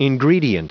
Ingredient.